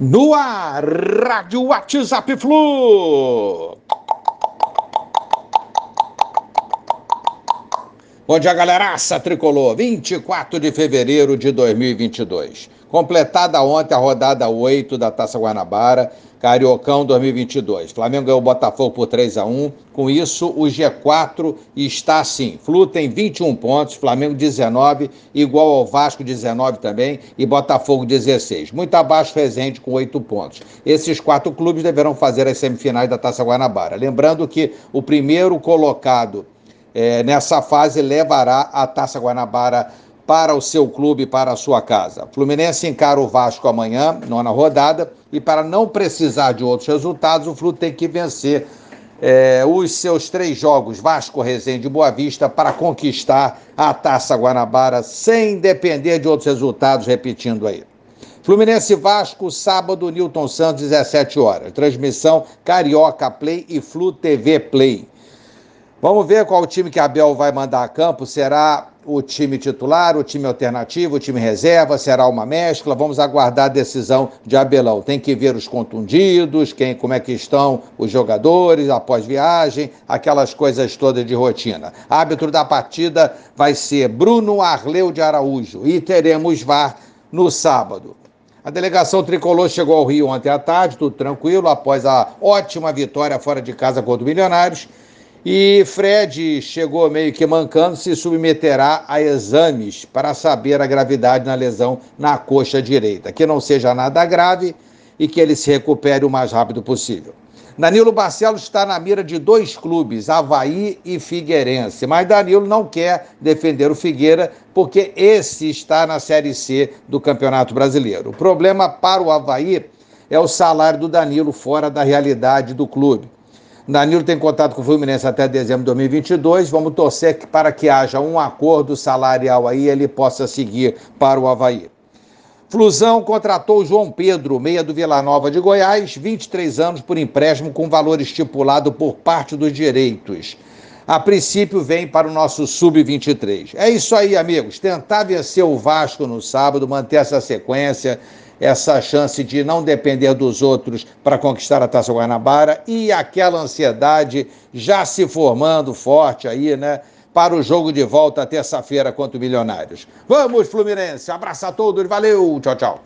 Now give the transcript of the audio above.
No ar, Rádio WhatsApp Flu. Bom dia, galeraça tricolor. 24 de fevereiro de 2022. Completada ontem a rodada 8 da Taça Guanabara, Cariocão 2022. Flamengo ganhou o Botafogo por 3 a 1 Com isso, o G4 está assim. Flu tem 21 pontos, Flamengo 19, igual ao Vasco 19 também, e Botafogo 16. Muito abaixo Resende com 8 pontos. Esses quatro clubes deverão fazer as semifinais da Taça Guanabara. Lembrando que o primeiro colocado é, nessa fase levará a Taça Guanabara para o seu clube, para a sua casa. Fluminense encara o Vasco amanhã, nona rodada, e para não precisar de outros resultados, o Flu tem que vencer é, os seus três jogos, Vasco, Resende e Boa Vista, para conquistar a Taça Guanabara, sem depender de outros resultados, repetindo aí. Fluminense Vasco, sábado, Newton Santos, 17 horas. Transmissão Carioca Play e Flu TV Play. Vamos ver qual time que Abel vai mandar a campo. Será o time titular, o time alternativo, o time reserva? Será uma mescla? Vamos aguardar a decisão de Abelão. Tem que ver os contundidos, quem, como é que estão os jogadores após viagem, aquelas coisas todas de rotina. Árbitro da partida vai ser Bruno Arleu de Araújo e teremos VAR no sábado. A delegação tricolor chegou ao Rio ontem à tarde, tudo tranquilo, após a ótima vitória fora de casa contra o Milionários. E Fred chegou meio que mancando, se submeterá a exames para saber a gravidade na lesão na coxa direita. Que não seja nada grave e que ele se recupere o mais rápido possível. Danilo Barcelos está na mira de dois clubes, Havaí e Figueirense, mas Danilo não quer defender o Figueira porque esse está na Série C do Campeonato Brasileiro. O problema para o Havaí é o salário do Danilo fora da realidade do clube. Danilo tem contato com o Fluminense até dezembro de 2022. Vamos torcer para que haja um acordo salarial aí ele possa seguir para o Havaí. Flusão contratou João Pedro, meia do Vila Nova de Goiás, 23 anos por empréstimo com valor estipulado por parte dos direitos. A princípio vem para o nosso sub-23. É isso aí, amigos. Tentar vencer o Vasco no sábado, manter essa sequência essa chance de não depender dos outros para conquistar a Taça Guanabara e aquela ansiedade já se formando forte aí, né? Para o jogo de volta terça-feira contra o Milionários. Vamos, Fluminense! Abraço a todos, valeu, tchau, tchau.